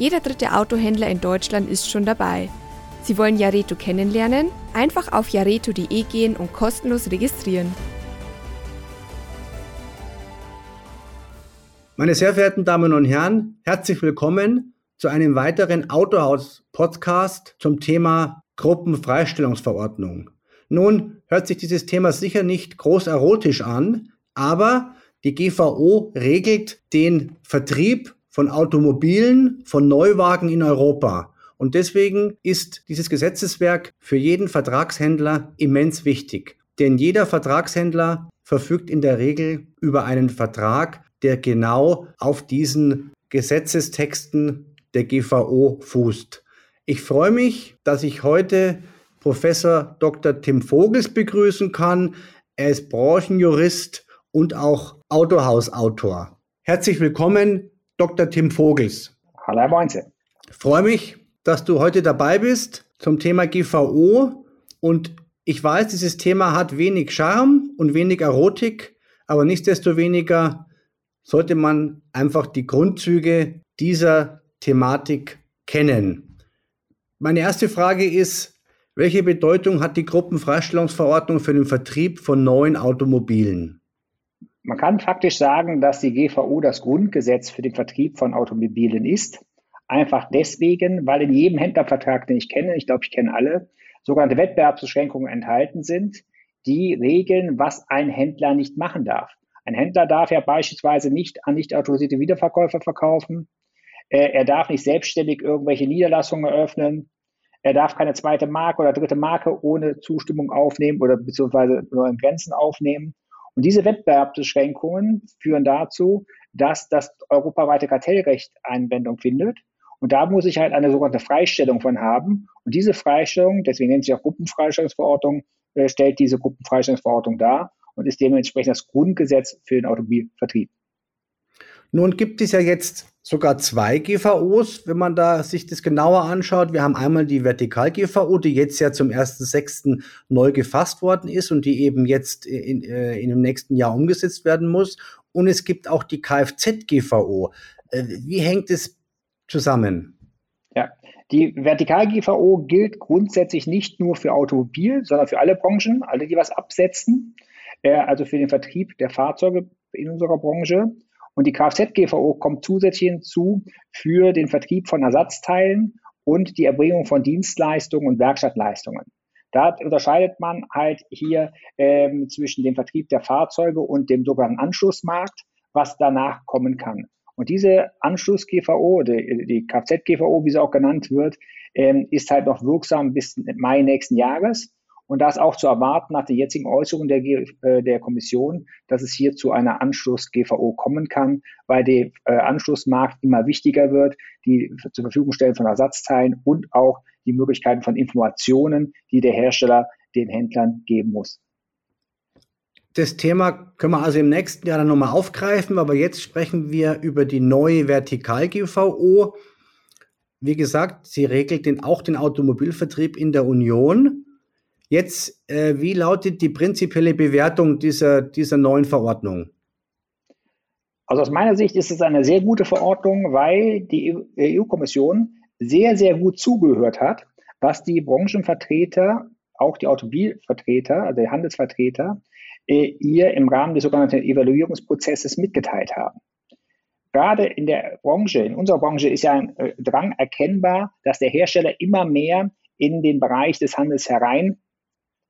Jeder dritte Autohändler in Deutschland ist schon dabei. Sie wollen Jareto kennenlernen? Einfach auf jareto.de gehen und kostenlos registrieren. Meine sehr verehrten Damen und Herren, herzlich willkommen zu einem weiteren Autohaus-Podcast zum Thema Gruppenfreistellungsverordnung. Nun hört sich dieses Thema sicher nicht groß erotisch an, aber die GVO regelt den Vertrieb von Automobilen, von Neuwagen in Europa. Und deswegen ist dieses Gesetzeswerk für jeden Vertragshändler immens wichtig. Denn jeder Vertragshändler verfügt in der Regel über einen Vertrag, der genau auf diesen Gesetzestexten der GVO fußt. Ich freue mich, dass ich heute Professor Dr. Tim Vogels begrüßen kann. Er ist Branchenjurist und auch Autohausautor. Herzlich willkommen, Dr. Tim Vogels. Hallo, Herr Moinze. Freue mich, dass du heute dabei bist zum Thema GVO. Und ich weiß, dieses Thema hat wenig Charme und wenig Erotik, aber nichtsdestoweniger sollte man einfach die Grundzüge dieser Thematik kennen. Meine erste Frage ist, welche Bedeutung hat die Gruppenfreistellungsverordnung für den Vertrieb von neuen Automobilen? Man kann faktisch sagen, dass die GVO das Grundgesetz für den Vertrieb von Automobilen ist. Einfach deswegen, weil in jedem Händlervertrag, den ich kenne, ich glaube, ich kenne alle, sogenannte Wettbewerbsbeschränkungen enthalten sind, die regeln, was ein Händler nicht machen darf. Ein Händler darf ja beispielsweise nicht an nicht autorisierte Wiederverkäufer verkaufen. Äh, er darf nicht selbstständig irgendwelche Niederlassungen eröffnen. Er darf keine zweite Marke oder dritte Marke ohne Zustimmung aufnehmen oder beziehungsweise nur in Grenzen aufnehmen. Und diese Wettbewerbsbeschränkungen führen dazu, dass das europaweite Kartellrecht Anwendung findet. Und da muss ich halt eine sogenannte Freistellung von haben. Und diese Freistellung, deswegen nennt sich auch Gruppenfreistellungsverordnung, äh, stellt diese Gruppenfreistellungsverordnung dar und ist dementsprechend das Grundgesetz für den Automobilvertrieb. Nun gibt es ja jetzt sogar zwei GVOs, wenn man da sich das genauer anschaut. Wir haben einmal die Vertikal-GVO, die jetzt ja zum 1.6. neu gefasst worden ist und die eben jetzt in, äh, in dem nächsten Jahr umgesetzt werden muss. Und es gibt auch die Kfz-GVO. Äh, wie hängt es zusammen? Ja, die Vertikal-GVO gilt grundsätzlich nicht nur für Automobil, sondern für alle Branchen, alle, die was absetzen, äh, also für den Vertrieb der Fahrzeuge in unserer Branche. Und die Kfz-GVO kommt zusätzlich hinzu für den Vertrieb von Ersatzteilen und die Erbringung von Dienstleistungen und Werkstattleistungen. Da unterscheidet man halt hier ähm, zwischen dem Vertrieb der Fahrzeuge und dem sogenannten Anschlussmarkt, was danach kommen kann. Und diese Anschluss-GVO, die, die Kfz-GVO, wie sie auch genannt wird, ähm, ist halt noch wirksam bis Mai nächsten Jahres. Und da ist auch zu erwarten nach der jetzigen Äußerung der, äh, der Kommission, dass es hier zu einer Anschluss-GVO kommen kann, weil der äh, Anschlussmarkt immer wichtiger wird, die zur Verfügung stellen von Ersatzteilen und auch die Möglichkeiten von Informationen, die der Hersteller den Händlern geben muss. Das Thema können wir also im nächsten Jahr dann nochmal aufgreifen, aber jetzt sprechen wir über die neue Vertikal-GVO. Wie gesagt, sie regelt den, auch den Automobilvertrieb in der Union. Jetzt, äh, wie lautet die prinzipielle Bewertung dieser, dieser neuen Verordnung? Also aus meiner Sicht ist es eine sehr gute Verordnung, weil die EU-Kommission sehr, sehr gut zugehört hat, was die Branchenvertreter, auch die Automobilvertreter, also die Handelsvertreter, äh, ihr im Rahmen des sogenannten Evaluierungsprozesses mitgeteilt haben. Gerade in der Branche, in unserer Branche ist ja ein äh, Drang erkennbar, dass der Hersteller immer mehr in den Bereich des Handels herein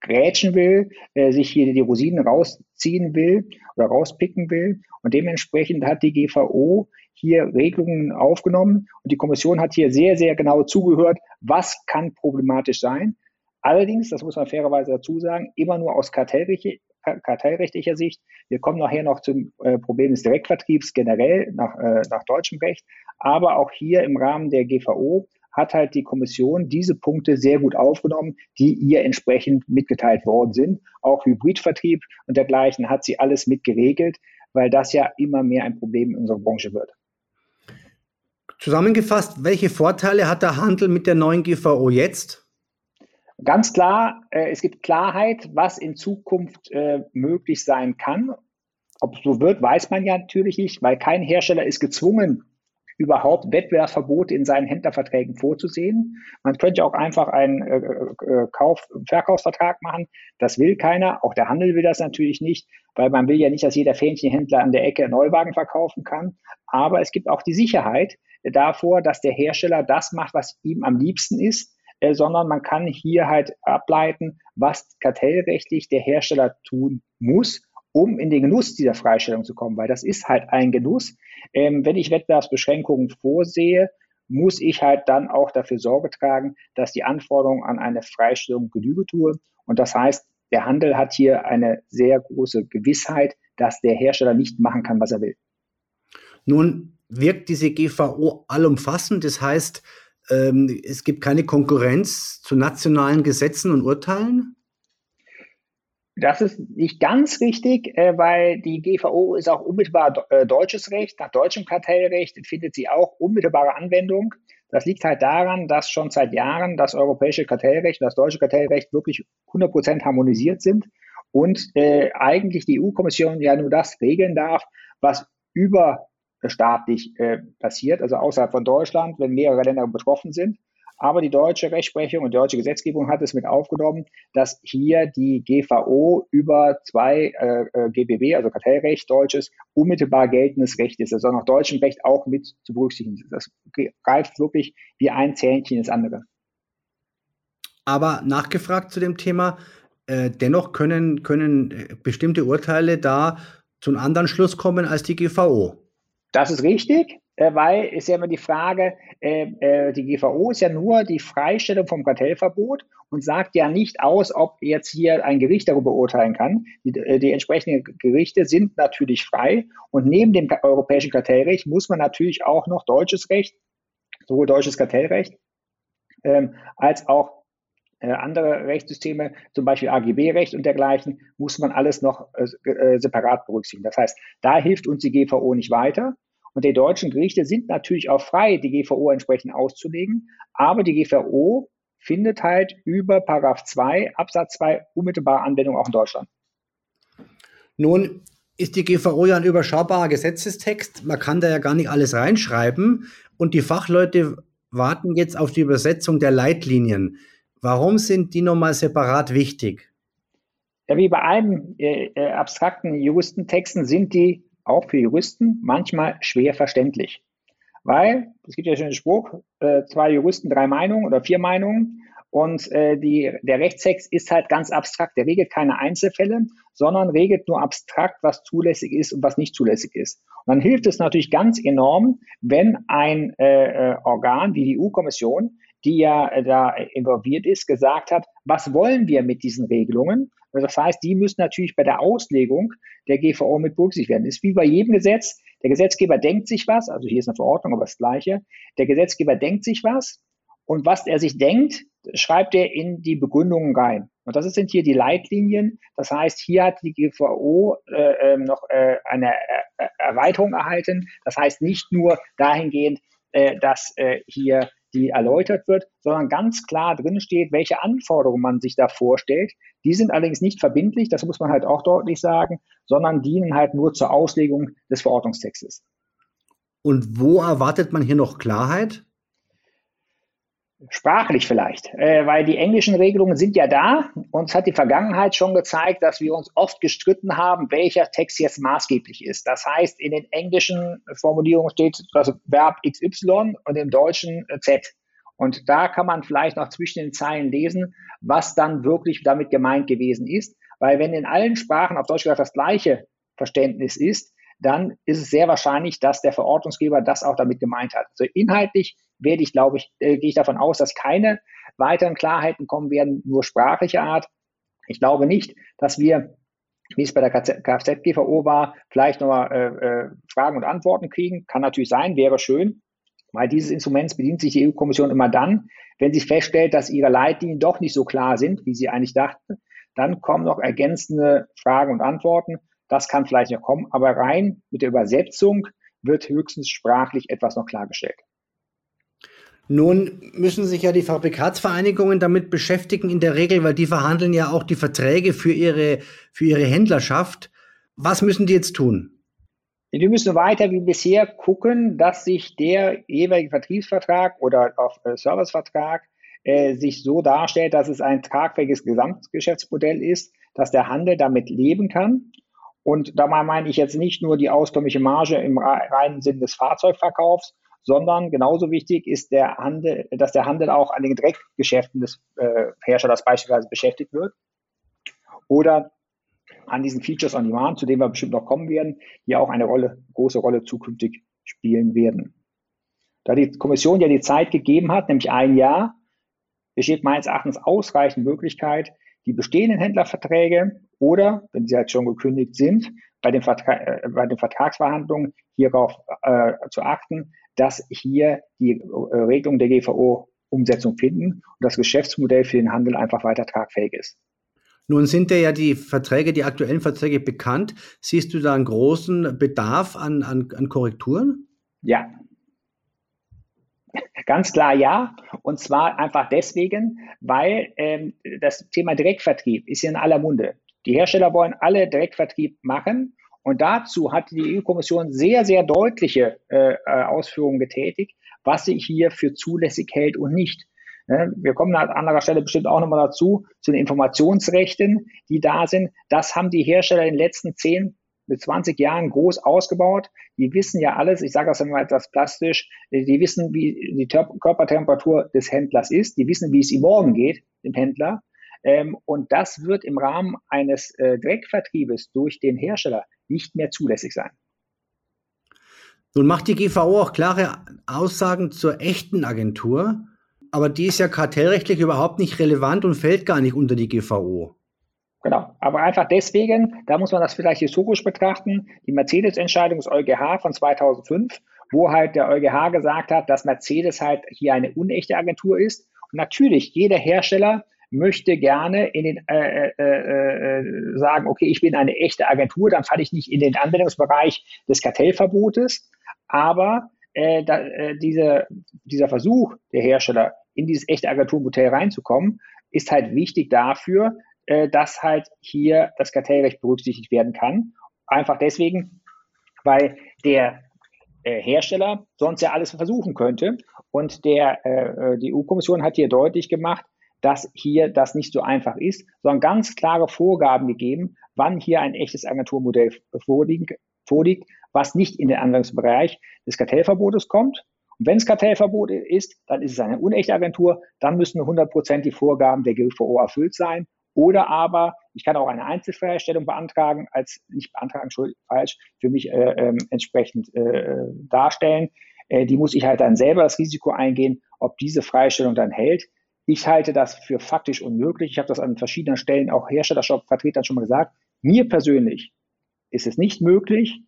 grätschen will, äh, sich hier die Rosinen rausziehen will oder rauspicken will. Und dementsprechend hat die GVO hier Regelungen aufgenommen und die Kommission hat hier sehr, sehr genau zugehört, was kann problematisch sein. Allerdings, das muss man fairerweise dazu sagen, immer nur aus kartellrechtlicher, kartellrechtlicher Sicht. Wir kommen nachher noch zum äh, Problem des Direktvertriebs generell nach, äh, nach deutschem Recht. Aber auch hier im Rahmen der GVO hat halt die Kommission diese Punkte sehr gut aufgenommen, die ihr entsprechend mitgeteilt worden sind. Auch Hybridvertrieb und dergleichen hat sie alles mit geregelt, weil das ja immer mehr ein Problem in unserer Branche wird. Zusammengefasst, welche Vorteile hat der Handel mit der neuen GVO jetzt? Ganz klar, äh, es gibt Klarheit, was in Zukunft äh, möglich sein kann. Ob es so wird, weiß man ja natürlich nicht, weil kein Hersteller ist gezwungen, überhaupt Wettbewerbsverbote in seinen Händlerverträgen vorzusehen. Man könnte auch einfach einen äh, äh, Kauf Verkaufsvertrag machen. Das will keiner. Auch der Handel will das natürlich nicht, weil man will ja nicht, dass jeder Fähnchenhändler an der Ecke Neuwagen verkaufen kann. Aber es gibt auch die Sicherheit davor, dass der Hersteller das macht, was ihm am liebsten ist, äh, sondern man kann hier halt ableiten, was kartellrechtlich der Hersteller tun muss, um in den Genuss dieser Freistellung zu kommen, weil das ist halt ein Genuss. Ähm, wenn ich Wettbewerbsbeschränkungen vorsehe, muss ich halt dann auch dafür Sorge tragen, dass die Anforderungen an eine Freistellung Genüge tue. Und das heißt, der Handel hat hier eine sehr große Gewissheit, dass der Hersteller nicht machen kann, was er will. Nun wirkt diese GVO allumfassend. Das heißt, ähm, es gibt keine Konkurrenz zu nationalen Gesetzen und Urteilen? Das ist nicht ganz richtig, äh, weil die GVO ist auch unmittelbar äh, deutsches Recht. Nach deutschem Kartellrecht findet sie auch unmittelbare Anwendung. Das liegt halt daran, dass schon seit Jahren das europäische Kartellrecht und das deutsche Kartellrecht wirklich 100 Prozent harmonisiert sind und äh, eigentlich die EU-Kommission ja nur das regeln darf, was überstaatlich passiert, also außerhalb von Deutschland, wenn mehrere Länder betroffen sind. Aber die deutsche Rechtsprechung und die deutsche Gesetzgebung hat es mit aufgenommen, dass hier die GVO über zwei äh, äh GBB, also Kartellrecht deutsches, unmittelbar geltendes Recht ist. Also nach deutschem Recht auch mit zu berücksichtigen. Das greift wirklich wie ein Zähnchen ins andere. Aber nachgefragt zu dem Thema, äh, dennoch können, können äh, bestimmte Urteile da zu einem anderen Schluss kommen als die GVO. Das ist richtig weil ist ja immer die Frage, äh, äh, die GVO ist ja nur die Freistellung vom Kartellverbot und sagt ja nicht aus, ob jetzt hier ein Gericht darüber urteilen kann. Die, äh, die entsprechenden Gerichte sind natürlich frei und neben dem europäischen Kartellrecht muss man natürlich auch noch deutsches Recht, sowohl deutsches Kartellrecht ähm, als auch äh, andere Rechtssysteme, zum Beispiel AGB-Recht und dergleichen, muss man alles noch äh, äh, separat berücksichtigen. Das heißt, da hilft uns die GVO nicht weiter. Und die deutschen Gerichte sind natürlich auch frei, die GVO entsprechend auszulegen. Aber die GVO findet halt über Paragraph 2 Absatz 2 unmittelbare Anwendung auch in Deutschland. Nun ist die GVO ja ein überschaubarer Gesetzestext. Man kann da ja gar nicht alles reinschreiben. Und die Fachleute warten jetzt auf die Übersetzung der Leitlinien. Warum sind die nochmal separat wichtig? Ja, wie bei allen äh, äh abstrakten Juristentexten sind die auch für Juristen manchmal schwer verständlich. Weil, es gibt ja schon den Spruch, äh, zwei Juristen, drei Meinungen oder vier Meinungen. Und äh, die, der Rechtstext ist halt ganz abstrakt. Der regelt keine Einzelfälle, sondern regelt nur abstrakt, was zulässig ist und was nicht zulässig ist. Und dann hilft es natürlich ganz enorm, wenn ein äh, äh Organ wie die EU-Kommission, die ja äh, da involviert ist, gesagt hat, was wollen wir mit diesen Regelungen? Also das heißt, die müssen natürlich bei der Auslegung der GVO mit berücksichtigt werden. Das ist wie bei jedem Gesetz. Der Gesetzgeber denkt sich was, also hier ist eine Verordnung, aber das Gleiche. Der Gesetzgeber denkt sich was und was er sich denkt, schreibt er in die Begründungen rein. Und das sind hier die Leitlinien. Das heißt, hier hat die GVO äh, ähm, noch äh, eine äh, Erweiterung erhalten. Das heißt nicht nur dahingehend, äh, dass äh, hier die erläutert wird, sondern ganz klar drin steht, welche Anforderungen man sich da vorstellt. Die sind allerdings nicht verbindlich, das muss man halt auch deutlich sagen, sondern dienen halt nur zur Auslegung des Verordnungstextes. Und wo erwartet man hier noch Klarheit? Sprachlich vielleicht, äh, weil die englischen Regelungen sind ja da. Uns hat die Vergangenheit schon gezeigt, dass wir uns oft gestritten haben, welcher Text jetzt maßgeblich ist. Das heißt, in den englischen Formulierungen steht das Verb XY und im Deutschen äh, Z. Und da kann man vielleicht noch zwischen den Zeilen lesen, was dann wirklich damit gemeint gewesen ist. Weil wenn in allen Sprachen auf Deutsch gesagt das gleiche Verständnis ist, dann ist es sehr wahrscheinlich, dass der Verordnungsgeber das auch damit gemeint hat. Also inhaltlich werde ich, glaube ich, äh, gehe ich davon aus, dass keine weiteren Klarheiten kommen werden, nur sprachlicher Art. Ich glaube nicht, dass wir, wie es bei der Kfz-GVO war, vielleicht nochmal äh, äh, Fragen und Antworten kriegen. Kann natürlich sein, wäre schön. Weil dieses Instruments bedient sich die EU-Kommission immer dann, wenn sie feststellt, dass ihre Leitlinien doch nicht so klar sind, wie sie eigentlich dachten. Dann kommen noch ergänzende Fragen und Antworten. Das kann vielleicht noch kommen, aber rein mit der Übersetzung wird höchstens sprachlich etwas noch klargestellt. Nun müssen sich ja die Fabrikatsvereinigungen damit beschäftigen, in der Regel, weil die verhandeln ja auch die Verträge für ihre, für ihre Händlerschaft. Was müssen die jetzt tun? Wir müssen weiter wie bisher gucken, dass sich der jeweilige Vertriebsvertrag oder auch äh, Servicevertrag äh, sich so darstellt, dass es ein tragfähiges Gesamtgeschäftsmodell ist, dass der Handel damit leben kann. Und dabei meine ich jetzt nicht nur die auskömmliche Marge im reinen Sinn des Fahrzeugverkaufs, sondern genauso wichtig ist der Handel, dass der Handel auch an den Direktgeschäften des äh, Herstellers beispielsweise beschäftigt wird oder an diesen Features on Demand, zu denen wir bestimmt noch kommen werden, die auch eine Rolle, große Rolle zukünftig spielen werden. Da die Kommission ja die Zeit gegeben hat, nämlich ein Jahr, besteht meines Erachtens ausreichend Möglichkeit, die bestehenden Händlerverträge oder, wenn sie halt schon gekündigt sind, bei den, Vertra äh, bei den Vertragsverhandlungen hierauf äh, zu achten, dass hier die äh, Regelung der GVO Umsetzung finden und das Geschäftsmodell für den Handel einfach weiter tragfähig ist. Nun sind ja die Verträge, die aktuellen Verträge bekannt. Siehst du da einen großen Bedarf an, an, an Korrekturen? Ja. Ganz klar ja. Und zwar einfach deswegen, weil ähm, das Thema Direktvertrieb ist ja in aller Munde. Die Hersteller wollen alle Direktvertrieb machen und dazu hat die EU-Kommission sehr, sehr deutliche äh, äh, Ausführungen getätigt, was sie hier für zulässig hält und nicht. Ne, wir kommen an anderer Stelle bestimmt auch nochmal dazu, zu den Informationsrechten, die da sind. Das haben die Hersteller in den letzten 10 bis 20 Jahren groß ausgebaut. Die wissen ja alles, ich sage das immer etwas plastisch, die wissen, wie die Körpertemperatur des Händlers ist, die wissen, wie es ihm morgen geht, dem Händler. Ähm, und das wird im Rahmen eines äh, Direktvertriebes durch den Hersteller nicht mehr zulässig sein. Nun macht die GVO auch klare Aussagen zur echten Agentur, aber die ist ja kartellrechtlich überhaupt nicht relevant und fällt gar nicht unter die GVO. Genau, aber einfach deswegen, da muss man das vielleicht historisch betrachten, die Mercedes-Entscheidung des EuGH von 2005, wo halt der EuGH gesagt hat, dass Mercedes halt hier eine unechte Agentur ist. Und natürlich, jeder Hersteller möchte gerne in den, äh, äh, äh, sagen, okay, ich bin eine echte Agentur, dann falle ich nicht in den Anwendungsbereich des Kartellverbotes, aber äh, da, äh, diese, dieser Versuch der Hersteller, in dieses echte Agenturmodell reinzukommen, ist halt wichtig dafür, äh, dass halt hier das Kartellrecht berücksichtigt werden kann. Einfach deswegen, weil der äh, Hersteller sonst ja alles versuchen könnte. Und der, äh, äh die EU-Kommission hat hier deutlich gemacht, dass hier das nicht so einfach ist, sondern ganz klare Vorgaben gegeben, wann hier ein echtes Agenturmodell vorliegt, vorliegt was nicht in den Anwendungsbereich des Kartellverbotes kommt. Und wenn es Kartellverbot ist, dann ist es eine unechte Agentur, dann müssen 100% die Vorgaben der GVO erfüllt sein. Oder aber ich kann auch eine Einzelfreistellung beantragen, als nicht beantragen, falsch, für mich äh, äh, entsprechend äh, darstellen. Äh, die muss ich halt dann selber das Risiko eingehen, ob diese Freistellung dann hält. Ich halte das für faktisch unmöglich. Ich habe das an verschiedenen Stellen auch Herstellershop-Vertretern schon mal gesagt. Mir persönlich ist es nicht möglich,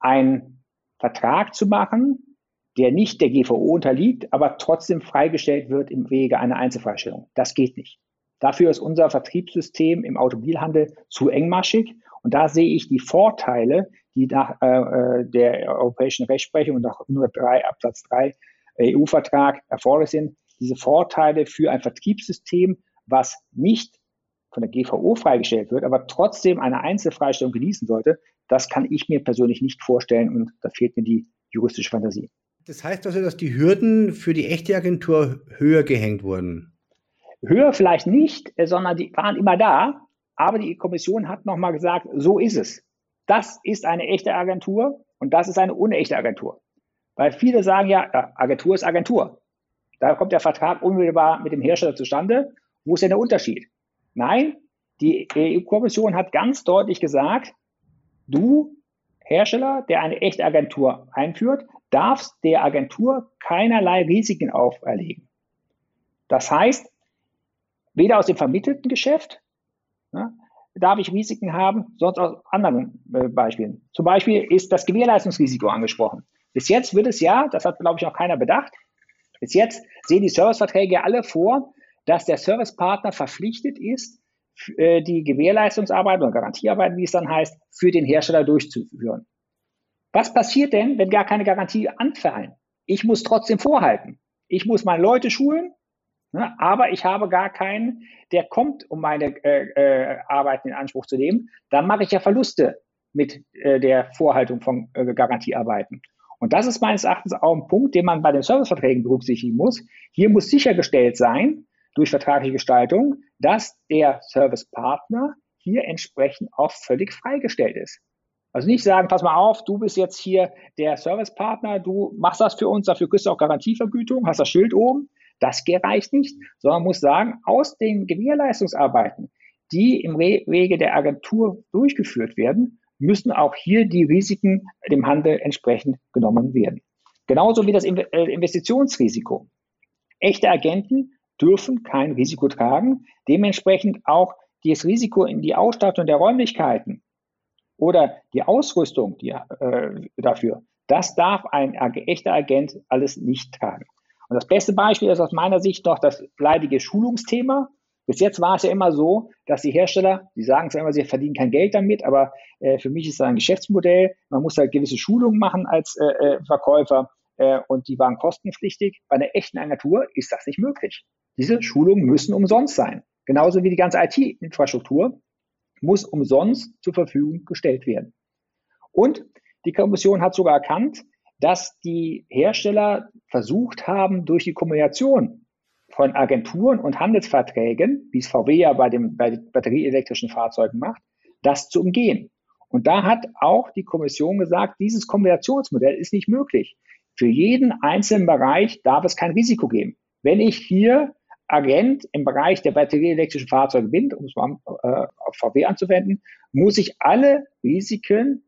einen Vertrag zu machen, der nicht der GVO unterliegt, aber trotzdem freigestellt wird im Wege einer Einzelfreistellung. Das geht nicht. Dafür ist unser Vertriebssystem im Automobilhandel zu engmaschig. Und da sehe ich die Vorteile, die nach äh, äh der europäischen Rechtsprechung und nach 103 Absatz 3 EU-Vertrag erforderlich sind, diese Vorteile für ein Vertriebssystem, was nicht von der GVO freigestellt wird, aber trotzdem eine Einzelfreistellung genießen sollte, das kann ich mir persönlich nicht vorstellen und da fehlt mir die juristische Fantasie. Das heißt also, dass die Hürden für die echte Agentur höher gehängt wurden? Höher vielleicht nicht, äh, sondern die waren immer da, aber die Kommission hat nochmal gesagt, so ist es. Das ist eine echte Agentur und das ist eine unechte Agentur. Weil viele sagen ja, Agentur ist Agentur. Da kommt der Vertrag unmittelbar mit dem Hersteller zustande. Wo ist denn der Unterschied? Nein, die EU-Kommission hat ganz deutlich gesagt, du Hersteller, der eine echte Agentur einführt, darfst der Agentur keinerlei Risiken auferlegen. Das heißt, weder aus dem vermittelten Geschäft ne, darf ich Risiken haben, sonst aus anderen äh, Beispielen. Zum Beispiel ist das Gewährleistungsrisiko angesprochen. Bis jetzt wird es ja, das hat, glaube ich, noch keiner bedacht, bis jetzt sehen die Serviceverträge alle vor, dass der Servicepartner verpflichtet ist, äh, die Gewährleistungsarbeit oder Garantiearbeit, wie es dann heißt, für den Hersteller durchzuführen. Was passiert denn, wenn gar keine Garantie anfallen? Ich muss trotzdem vorhalten. Ich muss meine Leute schulen, ne, aber ich habe gar keinen, der kommt, um meine äh, äh, Arbeiten in Anspruch zu nehmen. Dann mache ich ja Verluste mit äh, der Vorhaltung von äh, Garantiearbeiten. Und das ist meines Erachtens auch ein Punkt, den man bei den Serviceverträgen berücksichtigen muss. Hier muss sichergestellt sein, durch vertragliche Gestaltung, dass der Servicepartner hier entsprechend auch völlig freigestellt ist. Also nicht sagen, pass mal auf, du bist jetzt hier der Servicepartner, du machst das für uns, dafür kriegst du auch Garantievergütung, hast das Schild oben. Das reicht nicht, sondern muss sagen, aus den Gewährleistungsarbeiten, die im Wege der Agentur durchgeführt werden, müssen auch hier die Risiken dem Handel entsprechend genommen werden. Genauso wie das äh, Investitionsrisiko. Echte Agenten dürfen kein Risiko tragen, dementsprechend auch das Risiko in die Ausstattung der Räumlichkeiten oder die Ausrüstung die, äh, dafür, das darf ein echter Agent alles nicht tragen. Und das beste Beispiel ist aus meiner Sicht noch das leidige Schulungsthema. Bis jetzt war es ja immer so, dass die Hersteller, die sagen zwar immer, sie verdienen kein Geld damit, aber äh, für mich ist das ein Geschäftsmodell. Man muss halt gewisse Schulungen machen als äh, äh Verkäufer äh, und die waren kostenpflichtig. Bei einer echten Agentur ist das nicht möglich. Diese Schulungen müssen umsonst sein. Genauso wie die ganze IT-Infrastruktur muss umsonst zur Verfügung gestellt werden. Und die Kommission hat sogar erkannt, dass die Hersteller versucht haben, durch die Kombination von Agenturen und Handelsverträgen, wie es VW ja bei, dem, bei batterieelektrischen Fahrzeugen macht, das zu umgehen. Und da hat auch die Kommission gesagt, dieses Kombinationsmodell ist nicht möglich. Für jeden einzelnen Bereich darf es kein Risiko geben. Wenn ich hier Agent im Bereich der batterieelektrischen Fahrzeuge bin, um es mal äh, auf VW anzuwenden, muss ich alle Risiken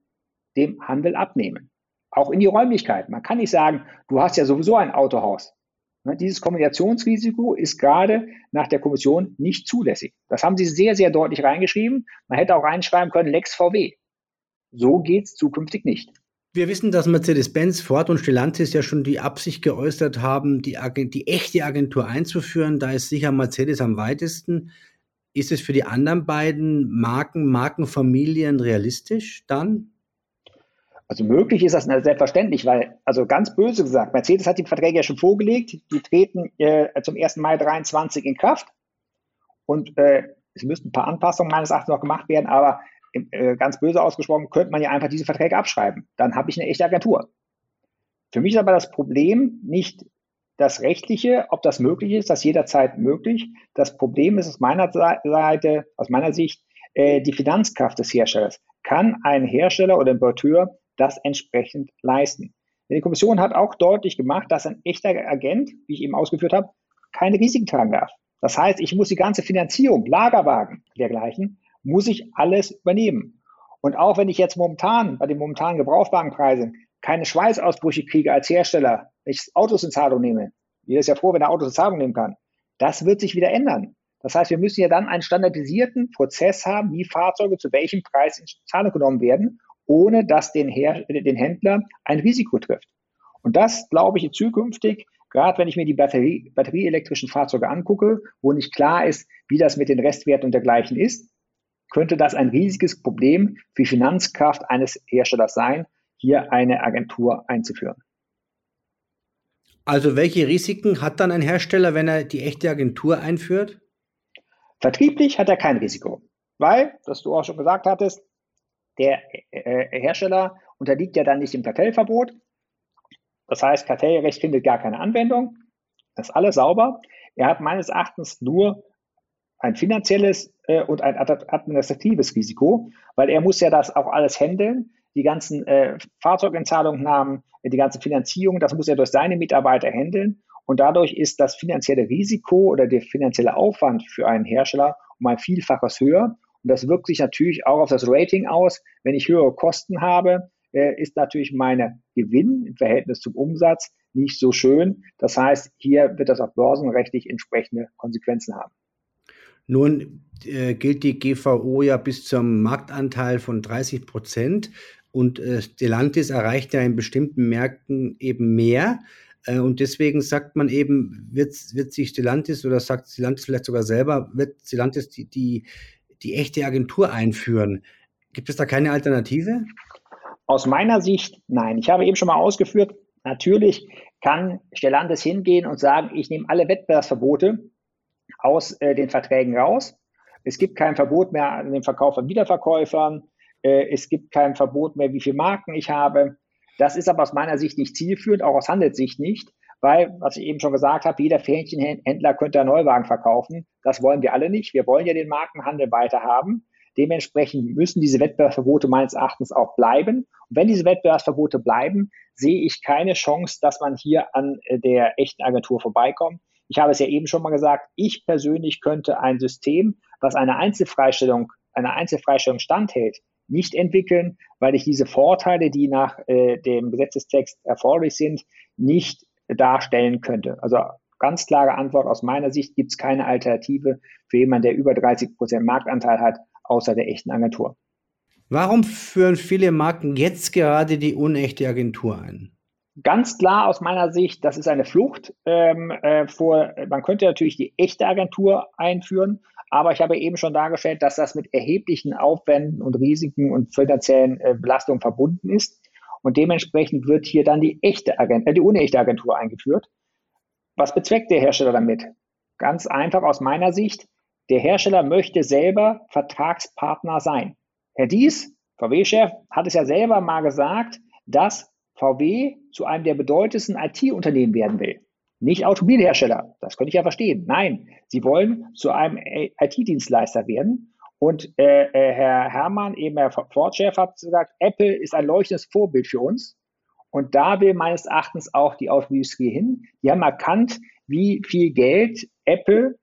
dem Handel abnehmen. Auch in die Räumlichkeiten. Man kann nicht sagen, du hast ja sowieso ein Autohaus. Ne, dieses Kombinationsrisiko ist gerade nach der Kommission nicht zulässig. Das haben sie sehr, sehr deutlich reingeschrieben. Man hätte auch reinschreiben können, Lex VW. So geht es zukünftig nicht. Wir wissen, dass Mercedes-Benz, Ford und Stellantis ja schon die Absicht geäußert haben, die, die echte Agentur einzuführen. Da ist sicher Mercedes am weitesten. Ist es für die anderen beiden Marken, Markenfamilien realistisch dann? Also möglich ist das selbstverständlich, weil, also ganz böse gesagt, Mercedes hat die Verträge ja schon vorgelegt, die treten äh, zum 1. Mai 23 in Kraft und äh, es müssten ein paar Anpassungen meines Erachtens noch gemacht werden, aber äh, ganz böse ausgesprochen, könnte man ja einfach diese Verträge abschreiben. Dann habe ich eine echte Agentur. Für mich ist aber das Problem nicht das Rechtliche, ob das möglich ist, das jederzeit möglich. Das Problem ist aus meiner Seite, aus meiner Sicht, äh, die Finanzkraft des Herstellers. Kann ein Hersteller oder Importeur das entsprechend leisten? Die Kommission hat auch deutlich gemacht, dass ein echter Agent, wie ich eben ausgeführt habe, keine Risiken tragen darf. Das heißt, ich muss die ganze Finanzierung, Lagerwagen dergleichen, muss ich alles übernehmen. Und auch wenn ich jetzt momentan bei den momentanen Gebrauchwagenpreisen keine Schweißausbrüche kriege als Hersteller, wenn ich Autos in Zahlung nehme, jeder ist ja froh, wenn er Autos in Zahlung nehmen kann, das wird sich wieder ändern. Das heißt, wir müssen ja dann einen standardisierten Prozess haben, wie Fahrzeuge zu welchem Preis in Zahlung genommen werden, ohne dass den, Her den Händler ein Risiko trifft. Und das, glaube ich, zukünftig, gerade wenn ich mir die Batterie, batterieelektrischen Fahrzeuge angucke, wo nicht klar ist, wie das mit den Restwerten und dergleichen ist, könnte das ein riesiges Problem für Finanzkraft eines Herstellers sein, hier eine Agentur einzuführen. Also welche Risiken hat dann ein Hersteller, wenn er die echte Agentur einführt? Vertrieblich hat er kein Risiko, weil, das du auch schon gesagt hattest, der äh, Hersteller unterliegt ja dann nicht dem Kartellverbot. Das heißt, Kartellrecht findet gar keine Anwendung. Das ist alles sauber. Er hat meines Erachtens nur ein finanzielles äh, und ein administratives Risiko, weil er muss ja das auch alles handeln, die ganzen äh, Fahrzeugentzahlungsnahmen, die ganze Finanzierung, das muss er durch seine Mitarbeiter handeln und dadurch ist das finanzielle Risiko oder der finanzielle Aufwand für einen Hersteller um ein Vielfaches höher und das wirkt sich natürlich auch auf das Rating aus. Wenn ich höhere Kosten habe, äh, ist natürlich meine Gewinn im Verhältnis zum Umsatz nicht so schön. Das heißt, hier wird das auch börsenrechtlich entsprechende Konsequenzen haben. Nun äh, gilt die GVO ja bis zum Marktanteil von 30 Prozent. Und äh, Stellantis erreicht ja in bestimmten Märkten eben mehr. Äh, und deswegen sagt man eben, wird, wird sich Stellantis oder sagt Stellantis vielleicht sogar selber, wird Stellantis die, die, die echte Agentur einführen. Gibt es da keine Alternative? Aus meiner Sicht nein. Ich habe eben schon mal ausgeführt, natürlich kann Stellantis hingehen und sagen, ich nehme alle Wettbewerbsverbote aus äh, den Verträgen raus. Es gibt kein Verbot mehr an den Verkauf von Wiederverkäufern. Äh, es gibt kein Verbot mehr, wie viele Marken ich habe. Das ist aber aus meiner Sicht nicht zielführend, auch aus Handelssicht nicht, weil, was ich eben schon gesagt habe, jeder Fähnchenhändler könnte einen Neuwagen verkaufen. Das wollen wir alle nicht. Wir wollen ja den Markenhandel weiter haben. Dementsprechend müssen diese Wettbewerbsverbote meines Erachtens auch bleiben. Und wenn diese Wettbewerbsverbote bleiben, sehe ich keine Chance, dass man hier an äh, der echten Agentur vorbeikommt. Ich habe es ja eben schon mal gesagt, ich persönlich könnte ein System, was eine Einzelfreistellung, eine Einzelfreistellung standhält, nicht entwickeln, weil ich diese Vorteile, die nach äh, dem Gesetzestext erforderlich sind, nicht darstellen könnte. Also ganz klare Antwort aus meiner Sicht gibt es keine Alternative für jemanden, der über 30 Prozent Marktanteil hat, außer der echten Agentur. Warum führen viele Marken jetzt gerade die unechte Agentur ein? Ganz klar aus meiner Sicht, das ist eine Flucht ähm, äh, vor, man könnte natürlich die echte Agentur einführen, aber ich habe eben schon dargestellt, dass das mit erheblichen Aufwänden und Risiken und finanziellen äh, Belastungen verbunden ist. Und dementsprechend wird hier dann die echte Agent, äh, die unechte Agentur eingeführt. Was bezweckt der Hersteller damit? Ganz einfach aus meiner Sicht. Der Hersteller möchte selber Vertragspartner sein. Herr Dies, VW-Chef, hat es ja selber mal gesagt, dass VW zu einem der bedeutendsten IT-Unternehmen werden will. Nicht Automobilhersteller, das könnte ich ja verstehen. Nein, sie wollen zu einem IT-Dienstleister werden. Und äh, äh, Herr Hermann, eben Herr Ford-Chef, hat gesagt, Apple ist ein leuchtendes Vorbild für uns. Und da will meines Erachtens auch die Automobilindustrie hin. Die haben erkannt, wie viel Geld Apple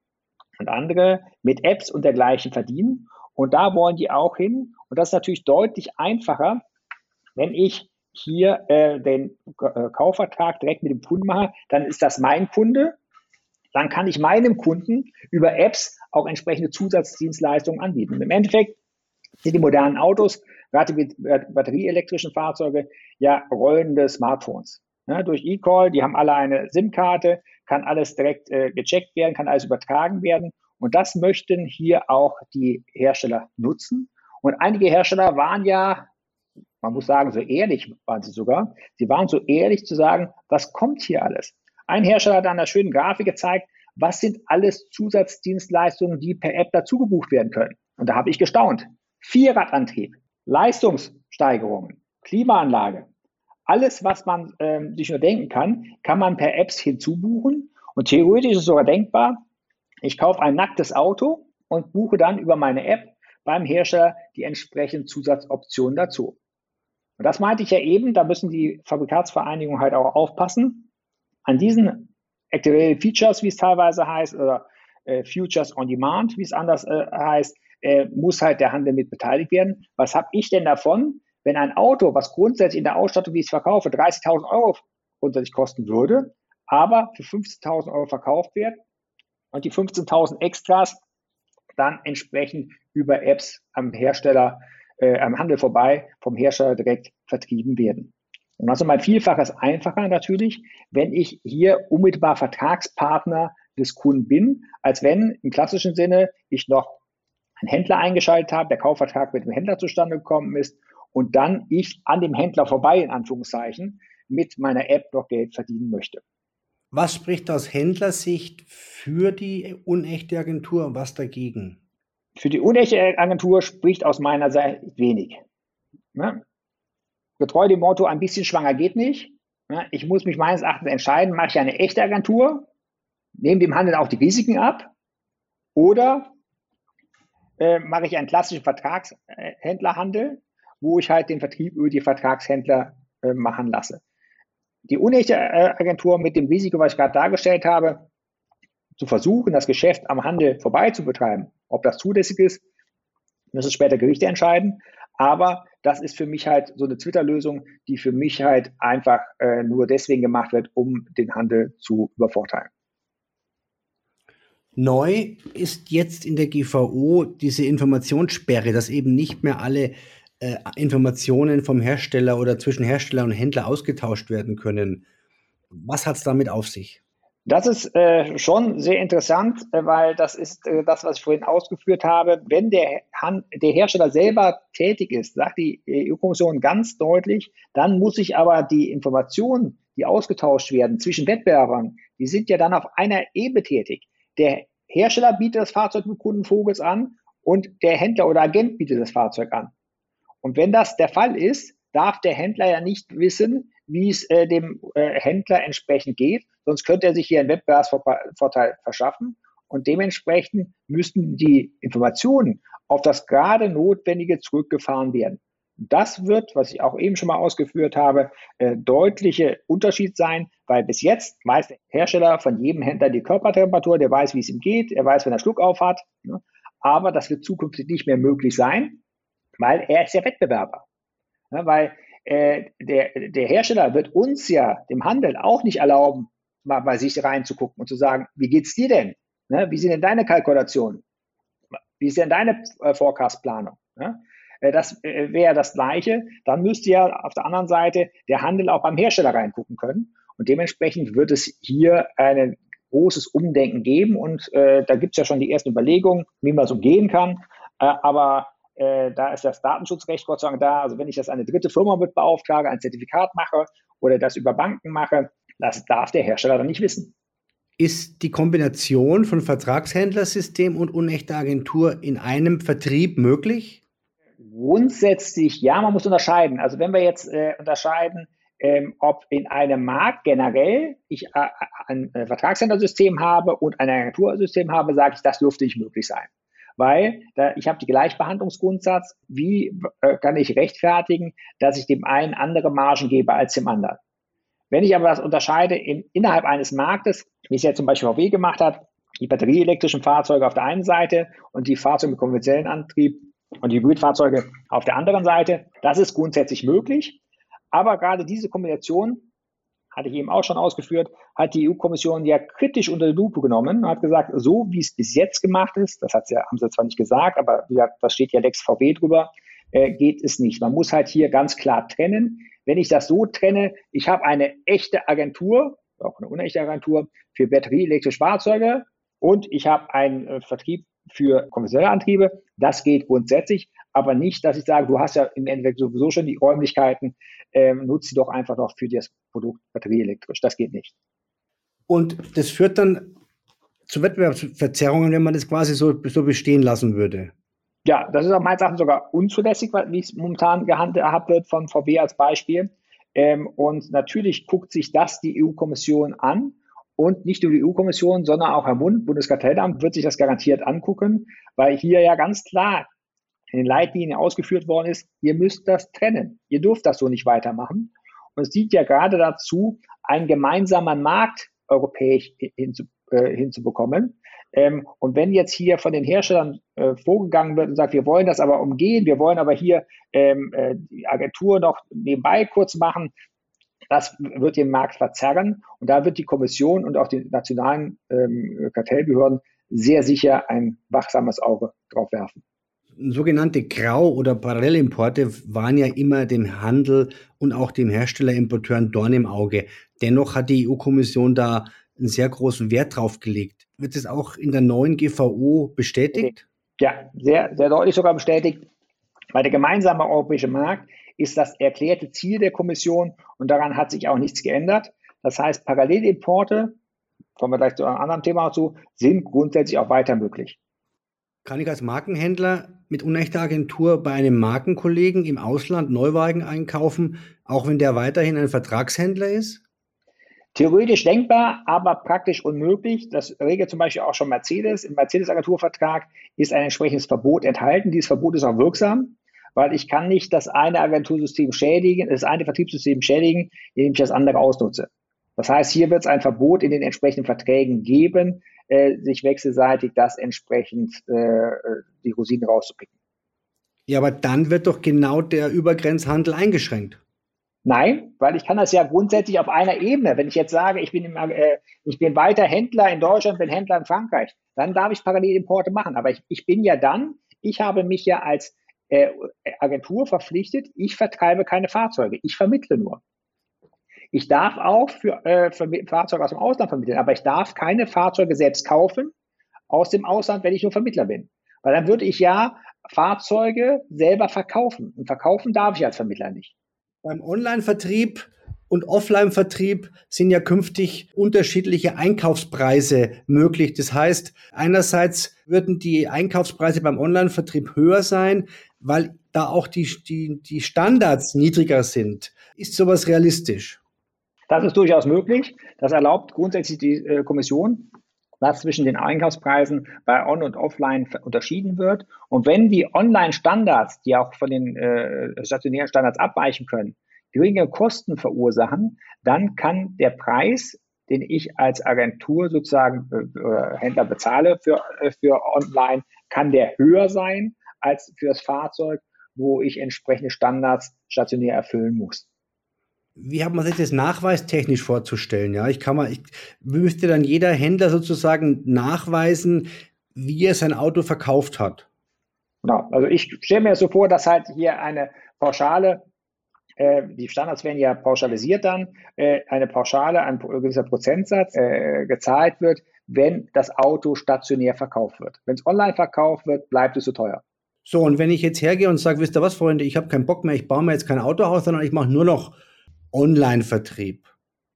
und andere mit Apps und dergleichen verdienen. Und da wollen die auch hin. Und das ist natürlich deutlich einfacher, wenn ich hier äh, den äh, Kaufvertrag direkt mit dem Kunden mache, dann ist das mein Kunde. Dann kann ich meinem Kunden über Apps auch entsprechende Zusatzdienstleistungen anbieten. Im Endeffekt sind die modernen Autos, batterieelektrischen Fahrzeuge, ja rollende Smartphones. Ja, durch E-Call, die haben alle eine SIM-Karte, kann alles direkt äh, gecheckt werden, kann alles übertragen werden. Und das möchten hier auch die Hersteller nutzen. Und einige Hersteller waren ja man muss sagen, so ehrlich waren sie sogar. Sie waren so ehrlich zu sagen, was kommt hier alles? Ein Hersteller hat an einer schönen Grafik gezeigt, was sind alles Zusatzdienstleistungen, die per App dazu gebucht werden können. Und da habe ich gestaunt. Vierradantrieb, Leistungssteigerungen, Klimaanlage, alles, was man ähm, sich nur denken kann, kann man per Apps hinzubuchen. Und theoretisch ist sogar denkbar, ich kaufe ein nacktes Auto und buche dann über meine App beim Hersteller die entsprechenden Zusatzoptionen dazu. Und das meinte ich ja eben, da müssen die Fabrikatsvereinigungen halt auch aufpassen. An diesen Active Features, wie es teilweise heißt, oder äh, Futures on Demand, wie es anders äh, heißt, äh, muss halt der Handel mit beteiligt werden. Was habe ich denn davon, wenn ein Auto, was grundsätzlich in der Ausstattung, wie ich es verkaufe, 30.000 Euro grundsätzlich kosten würde, aber für 15.000 Euro verkauft wird und die 15.000 Extras dann entsprechend über Apps am Hersteller äh, am Handel vorbei vom Hersteller direkt vertrieben werden. Und also mein Vielfaches einfacher natürlich, wenn ich hier unmittelbar Vertragspartner des Kunden bin, als wenn im klassischen Sinne ich noch einen Händler eingeschaltet habe, der Kaufvertrag mit dem Händler zustande gekommen ist und dann ich an dem Händler vorbei, in Anführungszeichen, mit meiner App noch Geld verdienen möchte. Was spricht aus Händlersicht für die unechte Agentur und was dagegen? Für die unechte Agentur spricht aus meiner Seite wenig. Ne? Getreu dem Motto, ein bisschen schwanger geht nicht. Ne? Ich muss mich meines Erachtens entscheiden, mache ich eine echte Agentur, nehme dem Handel auch die Risiken ab oder äh, mache ich einen klassischen Vertragshändlerhandel, wo ich halt den Vertrieb über die Vertragshändler äh, machen lasse. Die unechte äh, Agentur mit dem Risiko, was ich gerade dargestellt habe, zu versuchen, das Geschäft am Handel vorbei zu betreiben, ob das zulässig ist, müssen später Gerichte entscheiden. Aber das ist für mich halt so eine Twitter-Lösung, die für mich halt einfach äh, nur deswegen gemacht wird, um den Handel zu übervorteilen. Neu ist jetzt in der GVO diese Informationssperre, dass eben nicht mehr alle äh, Informationen vom Hersteller oder zwischen Hersteller und Händler ausgetauscht werden können. Was hat es damit auf sich? Das ist äh, schon sehr interessant, äh, weil das ist äh, das, was ich vorhin ausgeführt habe. Wenn der, Han der Hersteller selber tätig ist, sagt die EU-Kommission ganz deutlich, dann muss sich aber die Informationen, die ausgetauscht werden zwischen Wettbewerbern, die sind ja dann auf einer Ebene tätig. Der Hersteller bietet das Fahrzeug mit Kundenvogels an und der Händler oder Agent bietet das Fahrzeug an. Und wenn das der Fall ist, darf der Händler ja nicht wissen, wie es äh, dem äh, Händler entsprechend geht, sonst könnte er sich hier einen Wettbewerbsvorteil verschaffen. Und dementsprechend müssten die Informationen auf das gerade Notwendige zurückgefahren werden. Das wird, was ich auch eben schon mal ausgeführt habe, äh, deutliche Unterschied sein, weil bis jetzt meist der Hersteller von jedem Händler die Körpertemperatur, der weiß, wie es ihm geht, er weiß, wenn er Schluck auf hat. Ne? Aber das wird zukünftig nicht mehr möglich sein, weil er ist ja Wettbewerber. Ne? Weil äh, der, der Hersteller wird uns ja, dem Handel, auch nicht erlauben, mal bei sich reinzugucken und zu sagen, wie geht's dir denn? Ne? Wie sind denn deine Kalkulationen? Wie ist denn deine äh, Forecast-Planung? Ne? Äh, das äh, wäre das Gleiche. Dann müsste ja auf der anderen Seite der Handel auch beim Hersteller reingucken können. Und dementsprechend wird es hier ein großes Umdenken geben. Und äh, da gibt es ja schon die ersten Überlegungen, wie man so gehen kann. Äh, aber äh, da ist das Datenschutzrecht Gott sei Dank da. Also wenn ich das eine dritte Firma mit beauftrage, ein Zertifikat mache oder das über Banken mache, das darf der Hersteller dann nicht wissen. Ist die Kombination von Vertragshändlersystem und unechter Agentur in einem Vertrieb möglich? Grundsätzlich ja, man muss unterscheiden. Also wenn wir jetzt äh, unterscheiden, ähm, ob in einem Markt generell ich äh, ein äh, Vertragshändlersystem habe und ein Agentursystem habe, sage ich, das dürfte nicht möglich sein weil da, ich habe die Gleichbehandlungsgrundsatz. Wie äh, kann ich rechtfertigen, dass ich dem einen andere Margen gebe als dem anderen? Wenn ich aber das unterscheide in, innerhalb eines Marktes, wie es ja zum Beispiel VW gemacht hat, die batterieelektrischen Fahrzeuge auf der einen Seite und die Fahrzeuge mit konventionellen Antrieb und die Hybridfahrzeuge auf der anderen Seite, das ist grundsätzlich möglich. Aber gerade diese Kombination hatte ich eben auch schon ausgeführt, hat die EU-Kommission ja kritisch unter die Lupe genommen und hat gesagt, so wie es bis jetzt gemacht ist, das sie, haben sie zwar nicht gesagt, aber wie das steht ja Lex VW drüber, äh, geht es nicht. Man muss halt hier ganz klar trennen. Wenn ich das so trenne, ich habe eine echte Agentur, auch eine unechte Agentur für batterieelektrische Fahrzeuge und ich habe einen äh, Vertrieb für konventionelle Antriebe. Das geht grundsätzlich, aber nicht, dass ich sage, du hast ja im Endeffekt sowieso schon die Räumlichkeiten, ähm, nutze sie doch einfach noch für das Produkt batterieelektrisch. Das geht nicht. Und das führt dann zu Wettbewerbsverzerrungen, wenn man das quasi so, so bestehen lassen würde. Ja, das ist auch meines Erachtens sogar unzulässig, wie es momentan gehandhabt wird von VW als Beispiel. Ähm, und natürlich guckt sich das die EU-Kommission an. Und nicht nur die EU-Kommission, sondern auch Herr Mund, Bundeskartellamt, wird sich das garantiert angucken, weil hier ja ganz klar in den Leitlinien ausgeführt worden ist, ihr müsst das trennen. Ihr dürft das so nicht weitermachen. Und es dient ja gerade dazu, einen gemeinsamen Markt europäisch hinzu, äh, hinzubekommen. Ähm, und wenn jetzt hier von den Herstellern äh, vorgegangen wird und sagt, wir wollen das aber umgehen, wir wollen aber hier ähm, äh, die Agentur noch nebenbei kurz machen, das wird den Markt verzerren. Und da wird die Kommission und auch die nationalen ähm, Kartellbehörden sehr sicher ein wachsames Auge drauf werfen sogenannte Grau- oder Parallellimporte waren ja immer dem Handel und auch dem Herstellerimporteur ein Dorn im Auge. Dennoch hat die EU-Kommission da einen sehr großen Wert drauf gelegt. Wird es auch in der neuen GVO bestätigt? Ja, sehr, sehr deutlich sogar bestätigt. Weil der gemeinsame europäische Markt ist das erklärte Ziel der Kommission und daran hat sich auch nichts geändert. Das heißt, Parallelimporte, kommen wir gleich zu einem anderen Thema dazu, sind grundsätzlich auch weiter möglich. Kann ich als Markenhändler mit unechter Agentur bei einem Markenkollegen im Ausland Neuwagen einkaufen, auch wenn der weiterhin ein Vertragshändler ist? Theoretisch denkbar, aber praktisch unmöglich. Das regelt zum Beispiel auch schon Mercedes. Im Mercedes-Agenturvertrag ist ein entsprechendes Verbot enthalten. Dieses Verbot ist auch wirksam, weil ich kann nicht das eine Agentursystem schädigen, das eine Vertriebssystem schädigen, indem ich das andere ausnutze. Das heißt, hier wird es ein Verbot in den entsprechenden Verträgen geben, äh, sich wechselseitig das entsprechend äh, die Rosinen rauszupicken. Ja, aber dann wird doch genau der Übergrenzhandel eingeschränkt. Nein, weil ich kann das ja grundsätzlich auf einer Ebene. Wenn ich jetzt sage, ich bin, im, äh, ich bin weiter Händler in Deutschland, bin Händler in Frankreich, dann darf ich Parallelimporte machen. Aber ich, ich bin ja dann, ich habe mich ja als äh, Agentur verpflichtet, ich vertreibe keine Fahrzeuge, ich vermittle nur. Ich darf auch für, äh, für Fahrzeuge aus dem Ausland vermitteln, aber ich darf keine Fahrzeuge selbst kaufen aus dem Ausland, wenn ich nur Vermittler bin. Weil dann würde ich ja Fahrzeuge selber verkaufen. Und verkaufen darf ich als Vermittler nicht. Beim Online-Vertrieb und Offline-Vertrieb sind ja künftig unterschiedliche Einkaufspreise möglich. Das heißt, einerseits würden die Einkaufspreise beim Online-Vertrieb höher sein, weil da auch die, die, die Standards niedriger sind. Ist sowas realistisch? Das ist durchaus möglich. Das erlaubt grundsätzlich die äh, Kommission, dass zwischen den Einkaufspreisen bei On- und Offline unterschieden wird. Und wenn die Online-Standards, die auch von den äh, stationären Standards abweichen können, geringere Kosten verursachen, dann kann der Preis, den ich als Agentur sozusagen äh, Händler bezahle für, äh, für Online, kann der höher sein als für das Fahrzeug, wo ich entsprechende Standards stationär erfüllen muss wie hat man sich das nachweistechnisch vorzustellen? Ja, ich kann mal, ich müsste dann jeder Händler sozusagen nachweisen, wie er sein Auto verkauft hat. Genau, also ich stelle mir so vor, dass halt hier eine Pauschale, äh, die Standards werden ja pauschalisiert dann, äh, eine Pauschale, ein gewisser Prozentsatz äh, gezahlt wird, wenn das Auto stationär verkauft wird. Wenn es online verkauft wird, bleibt es so teuer. So, und wenn ich jetzt hergehe und sage, wisst ihr was, Freunde, ich habe keinen Bock mehr, ich baue mir jetzt kein Autohaus, sondern ich mache nur noch Online-Vertrieb.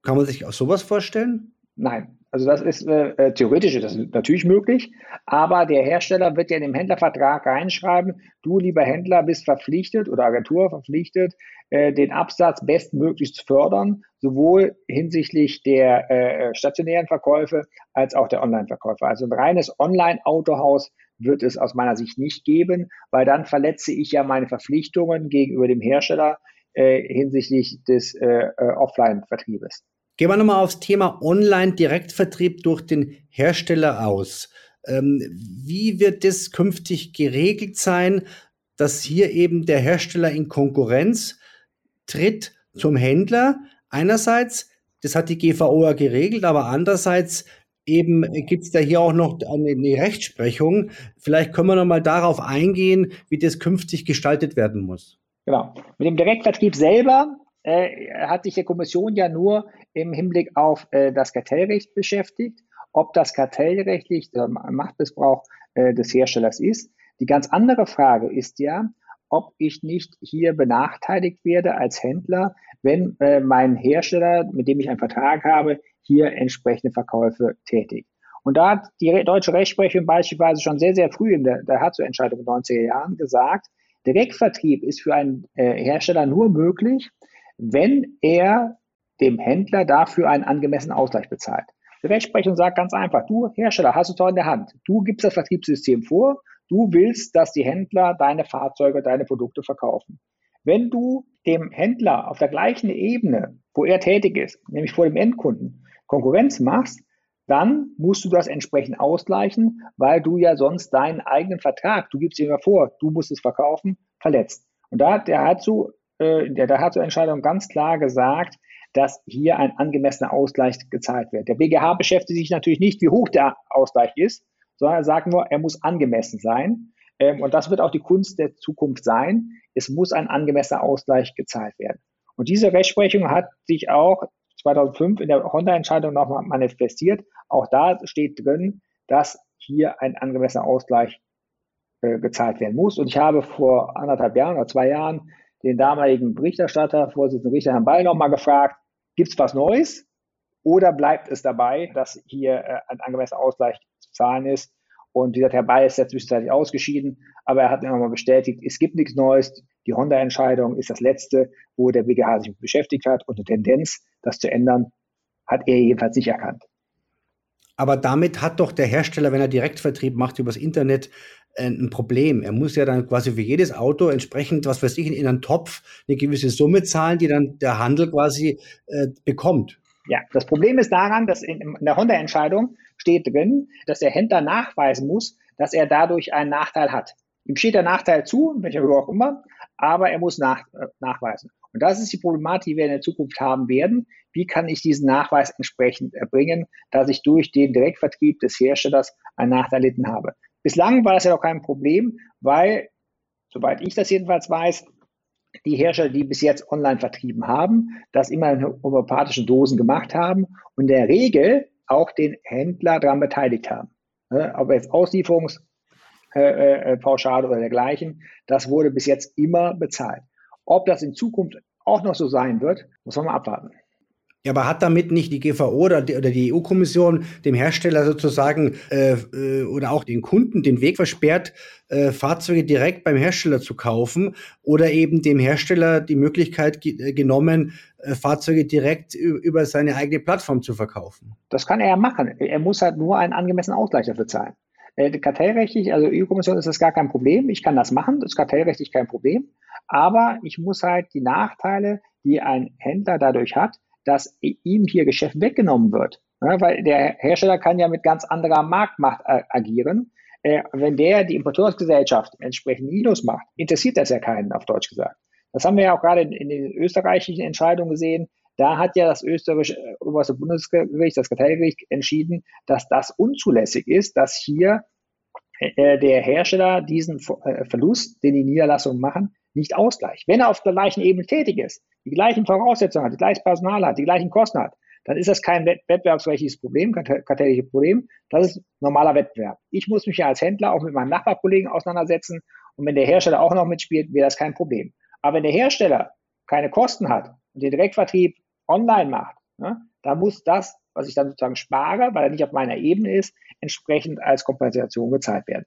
Kann man sich auch sowas vorstellen? Nein. Also das ist äh, äh, theoretisch das ist natürlich möglich, aber der Hersteller wird ja in den Händlervertrag reinschreiben, du lieber Händler bist verpflichtet oder Agentur verpflichtet, äh, den Absatz bestmöglich zu fördern, sowohl hinsichtlich der äh, stationären Verkäufe als auch der Online-Verkäufe. Also ein reines Online-Autohaus wird es aus meiner Sicht nicht geben, weil dann verletze ich ja meine Verpflichtungen gegenüber dem Hersteller, äh, hinsichtlich des äh, äh, Offline-Vertriebes. Gehen wir nochmal aufs Thema Online-Direktvertrieb durch den Hersteller aus. Ähm, wie wird das künftig geregelt sein, dass hier eben der Hersteller in Konkurrenz tritt zum Händler? Einerseits, das hat die GVO ja geregelt, aber andererseits eben gibt es da hier auch noch eine, eine Rechtsprechung. Vielleicht können wir nochmal darauf eingehen, wie das künftig gestaltet werden muss. Genau. Mit dem Direktvertrieb selber äh, hat sich die Kommission ja nur im Hinblick auf äh, das Kartellrecht beschäftigt, ob das kartellrechtlich der Machtmissbrauch äh, des Herstellers ist. Die ganz andere Frage ist ja, ob ich nicht hier benachteiligt werde als Händler, wenn äh, mein Hersteller, mit dem ich einen Vertrag habe, hier entsprechende Verkäufe tätigt. Und da hat die deutsche Rechtsprechung beispielsweise schon sehr, sehr früh in der, der Hatzo-Entscheidung in den 90er Jahren gesagt, Direktvertrieb ist für einen äh, Hersteller nur möglich, wenn er dem Händler dafür einen angemessenen Ausgleich bezahlt. Die Rechtsprechung sagt ganz einfach, du Hersteller hast es doch in der Hand. Du gibst das Vertriebssystem vor, du willst, dass die Händler deine Fahrzeuge, deine Produkte verkaufen. Wenn du dem Händler auf der gleichen Ebene, wo er tätig ist, nämlich vor dem Endkunden, Konkurrenz machst, dann musst du das entsprechend ausgleichen, weil du ja sonst deinen eigenen Vertrag, du gibst dir immer vor, du musst es verkaufen, verletzt. Und da hat der Hatsu, äh, der, der Hatsu-Entscheidung ganz klar gesagt, dass hier ein angemessener Ausgleich gezahlt wird. Der BGH beschäftigt sich natürlich nicht, wie hoch der Ausgleich ist, sondern er sagt nur, er muss angemessen sein. Ähm, und das wird auch die Kunst der Zukunft sein. Es muss ein angemessener Ausgleich gezahlt werden. Und diese Rechtsprechung hat sich auch 2005 in der Honda-Entscheidung nochmal manifestiert. Auch da steht drin, dass hier ein angemessener Ausgleich äh, gezahlt werden muss. Und ich habe vor anderthalb Jahren oder zwei Jahren den damaligen Berichterstatter, Vorsitzenden Richter Herrn Ball, nochmal gefragt, gibt es was Neues oder bleibt es dabei, dass hier äh, ein angemessener Ausgleich zu zahlen ist? Und dieser Herr Ball ist ja zwischenzeitlich ausgeschieden, aber er hat nochmal bestätigt, es gibt nichts Neues. Die Honda-Entscheidung ist das letzte, wo der BGH sich beschäftigt hat und eine Tendenz, das zu ändern, hat er jedenfalls nicht erkannt. Aber damit hat doch der Hersteller, wenn er Direktvertrieb macht übers Internet, äh, ein Problem. Er muss ja dann quasi für jedes Auto entsprechend, was weiß ich, in einen Topf eine gewisse Summe zahlen, die dann der Handel quasi äh, bekommt. Ja, das Problem ist daran, dass in, in der Honda-Entscheidung steht drin, dass der Händler nachweisen muss, dass er dadurch einen Nachteil hat. Ihm steht der Nachteil zu, welcher auch immer, aber er muss nach, äh, nachweisen. Und das ist die Problematik, die wir in der Zukunft haben werden. Wie kann ich diesen Nachweis entsprechend erbringen, dass ich durch den Direktvertrieb des Herstellers einen Nachteil erlitten habe? Bislang war das ja noch kein Problem, weil soweit ich das jedenfalls weiß, die Hersteller, die bis jetzt online vertrieben haben, das immer in homöopathischen Dosen gemacht haben und in der Regel auch den Händler daran beteiligt haben. Ob jetzt Auslieferungspauschale äh, äh, oder dergleichen, das wurde bis jetzt immer bezahlt. Ob das in Zukunft auch noch so sein wird, muss man mal abwarten. Ja, aber hat damit nicht die GVO oder die, die EU-Kommission dem Hersteller sozusagen äh, äh, oder auch den Kunden den Weg versperrt, äh, Fahrzeuge direkt beim Hersteller zu kaufen oder eben dem Hersteller die Möglichkeit ge äh, genommen, äh, Fahrzeuge direkt über seine eigene Plattform zu verkaufen? Das kann er ja machen. Er muss halt nur einen angemessenen Ausgleich dafür zahlen. Äh, kartellrechtlich, also EU-Kommission ist das gar kein Problem. Ich kann das machen, das ist kartellrechtlich kein Problem. Aber ich muss halt die Nachteile, die ein Händler dadurch hat, dass ihm hier Geschäft weggenommen wird. Ja, weil der Hersteller kann ja mit ganz anderer Marktmacht agieren. Äh, wenn der die Importeursgesellschaft entsprechend Minus macht, interessiert das ja keinen, auf Deutsch gesagt. Das haben wir ja auch gerade in, in den österreichischen Entscheidungen gesehen. Da hat ja das österreichische äh, oberste Bundesgericht, das Kartellgericht, entschieden, dass das unzulässig ist, dass hier äh, der Hersteller diesen äh, Verlust, den die Niederlassungen machen, nicht ausgleicht. Wenn er auf der gleichen Ebene tätig ist, die gleichen Voraussetzungen hat, die gleiche Personal hat, die gleichen Kosten hat, dann ist das kein wettbewerbsrechtliches Problem, kartellisches Problem. Das ist normaler Wettbewerb. Ich muss mich ja als Händler auch mit meinem Nachbarkollegen auseinandersetzen. Und wenn der Hersteller auch noch mitspielt, wäre das kein Problem. Aber wenn der Hersteller keine Kosten hat und den Direktvertrieb online macht, ne, da muss das, was ich dann sozusagen spare, weil er nicht auf meiner Ebene ist, entsprechend als Kompensation gezahlt werden.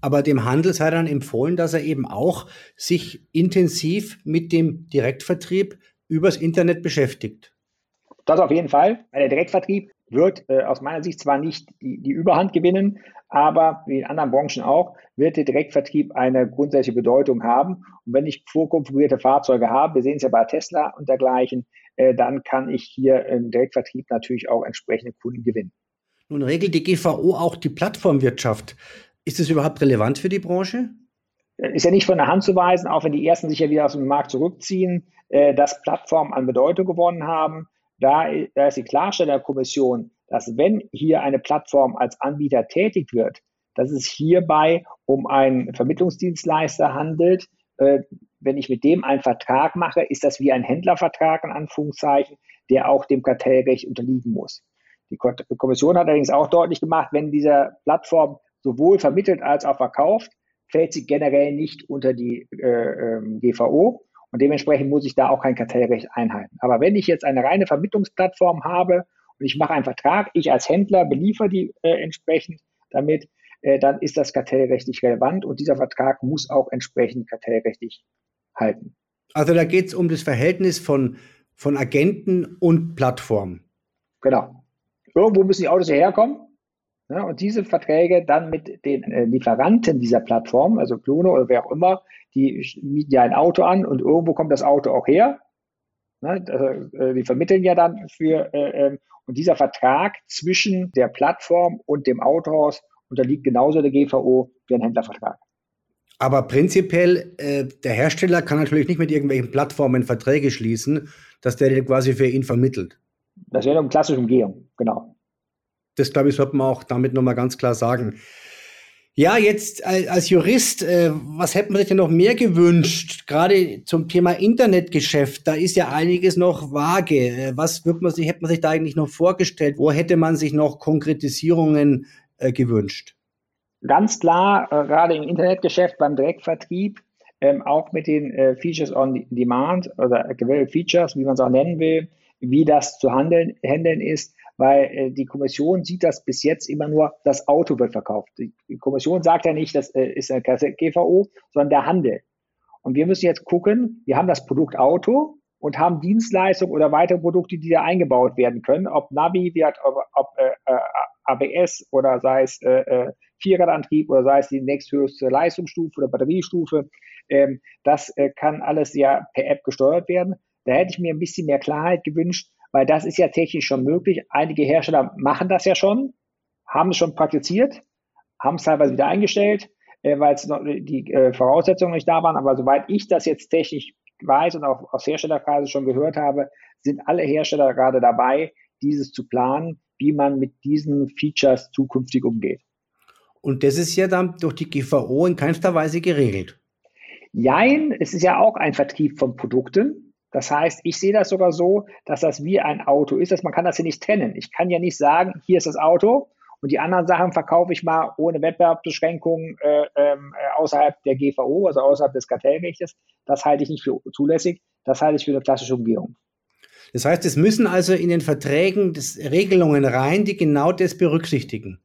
Aber dem Handel sei dann empfohlen, dass er eben auch sich intensiv mit dem Direktvertrieb übers Internet beschäftigt. Das auf jeden Fall. Der Direktvertrieb wird äh, aus meiner Sicht zwar nicht die, die Überhand gewinnen, aber wie in anderen Branchen auch, wird der Direktvertrieb eine grundsätzliche Bedeutung haben. Und wenn ich vorkonfigurierte Fahrzeuge habe, wir sehen es ja bei Tesla und dergleichen, dann kann ich hier im Direktvertrieb natürlich auch entsprechende Kunden gewinnen. Nun regelt die GVO auch die Plattformwirtschaft. Ist das überhaupt relevant für die Branche? Ist ja nicht von der Hand zu weisen, auch wenn die ersten sich ja wieder aus dem Markt zurückziehen, äh, dass Plattformen an Bedeutung gewonnen haben. Da, da ist die Klarstellerkommission, dass wenn hier eine Plattform als Anbieter tätig wird, dass es hierbei um einen Vermittlungsdienstleister handelt. Wenn ich mit dem einen Vertrag mache, ist das wie ein Händlervertrag in Anführungszeichen, der auch dem Kartellrecht unterliegen muss. Die Kommission hat allerdings auch deutlich gemacht, wenn diese Plattform sowohl vermittelt als auch verkauft, fällt sie generell nicht unter die äh, ähm, GVO. Und dementsprechend muss ich da auch kein Kartellrecht einhalten. Aber wenn ich jetzt eine reine Vermittlungsplattform habe und ich mache einen Vertrag, ich als Händler beliefer die äh, entsprechend damit, äh, dann ist das kartellrechtlich relevant und dieser Vertrag muss auch entsprechend kartellrechtlich halten. Also da geht es um das Verhältnis von, von Agenten und Plattformen. Genau. Irgendwo müssen die Autos herkommen. Ja, und diese Verträge dann mit den äh, Lieferanten dieser Plattform, also Klono oder wer auch immer, die mieten ja ein Auto an und irgendwo kommt das Auto auch her. Ne, äh, die vermitteln ja dann für, äh, ähm, und dieser Vertrag zwischen der Plattform und dem Autohaus unterliegt genauso der GVO wie ein Händlervertrag. Aber prinzipiell, äh, der Hersteller kann natürlich nicht mit irgendwelchen Plattformen Verträge schließen, dass der den quasi für ihn vermittelt. Das wäre eine klassische Umgehung, genau. Das, glaube ich, sollte man auch damit nochmal ganz klar sagen. Ja, jetzt als Jurist, äh, was hätte man sich denn noch mehr gewünscht? Gerade zum Thema Internetgeschäft, da ist ja einiges noch vage. Äh, was wird man sich, hätte man sich da eigentlich noch vorgestellt? Wo hätte man sich noch Konkretisierungen äh, gewünscht? Ganz klar, äh, gerade im Internetgeschäft beim Direktvertrieb, ähm, auch mit den äh, Features on Demand oder gewählte Features, wie man es auch nennen will, wie das zu handeln, handeln ist, weil äh, die Kommission sieht das bis jetzt immer nur, das Auto wird verkauft. Die, Kommission sagt ja nicht, das äh, ist eine GVO, sondern der Handel. Und wir müssen jetzt gucken, wir haben das Produkt Auto und haben Dienstleistungen oder weitere Produkte, die da eingebaut werden können, ob Navi, hat, ob, ob äh, äh ABS oder sei es äh, äh, Vierradantrieb oder sei es die nächsthöchste Leistungsstufe oder Batteriestufe. Ähm, das äh, kann alles ja per App gesteuert werden. Da hätte ich mir ein bisschen mehr Klarheit gewünscht, weil das ist ja technisch schon möglich. Einige Hersteller machen das ja schon, haben es schon praktiziert, haben es teilweise wieder eingestellt, äh, weil die äh, Voraussetzungen nicht da waren. Aber soweit ich das jetzt technisch weiß und auch aus Herstellerkreisen schon gehört habe, sind alle Hersteller gerade dabei, dieses zu planen, wie man mit diesen Features zukünftig umgeht. Und das ist ja dann durch die GVO in keinster Weise geregelt. Jein, es ist ja auch ein Vertrieb von Produkten. Das heißt, ich sehe das sogar so, dass das wie ein Auto ist, dass man kann das ja nicht trennen. Ich kann ja nicht sagen, hier ist das Auto und die anderen Sachen verkaufe ich mal ohne Wettbewerbsbeschränkungen äh, ähm, äh, außerhalb der GVO, also außerhalb des Kartellrechts. Das halte ich nicht für zulässig. Das halte ich für eine klassische Umgehung. Das heißt, es müssen also in den Verträgen Regelungen rein, die genau das berücksichtigen.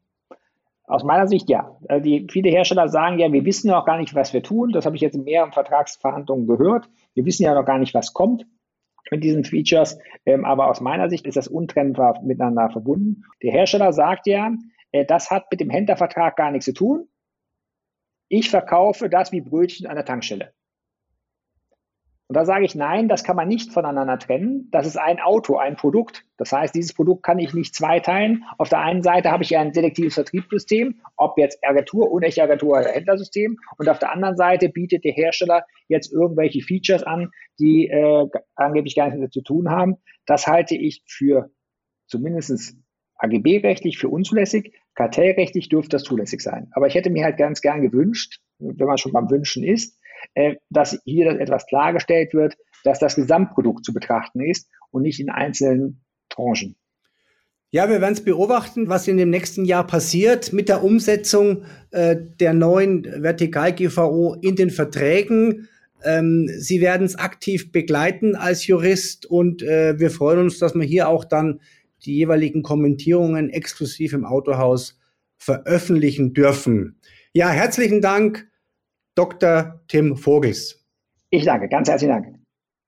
Aus meiner Sicht ja. Äh, die, viele Hersteller sagen ja, wir wissen noch gar nicht, was wir tun. Das habe ich jetzt in mehreren Vertragsverhandlungen gehört. Wir wissen ja noch gar nicht, was kommt mit diesen Features. Ähm, aber aus meiner Sicht ist das untrennbar miteinander verbunden. Der Hersteller sagt ja, äh, das hat mit dem Händlervertrag gar nichts zu tun. Ich verkaufe das wie Brötchen an der Tankstelle. Und da sage ich, nein, das kann man nicht voneinander trennen. Das ist ein Auto, ein Produkt. Das heißt, dieses Produkt kann ich nicht zweiteilen. Auf der einen Seite habe ich ein selektives Vertriebssystem, ob jetzt Agentur, unechte Agentur oder Händlersystem. Und auf der anderen Seite bietet der Hersteller jetzt irgendwelche Features an, die äh, angeblich gar nichts damit zu tun haben. Das halte ich für zumindest AGB-rechtlich für unzulässig. Kartellrechtlich dürfte das zulässig sein. Aber ich hätte mir halt ganz gern gewünscht, wenn man schon beim Wünschen ist, äh, dass hier etwas klargestellt wird, dass das Gesamtprodukt zu betrachten ist und nicht in einzelnen Tranchen. Ja, wir werden es beobachten, was in dem nächsten Jahr passiert mit der Umsetzung äh, der neuen Vertikal-GVO in den Verträgen. Ähm, Sie werden es aktiv begleiten als Jurist und äh, wir freuen uns, dass wir hier auch dann die jeweiligen Kommentierungen exklusiv im Autohaus veröffentlichen dürfen. Ja, herzlichen Dank Dr. Tim Vogels. Ich danke, ganz herzlichen Dank.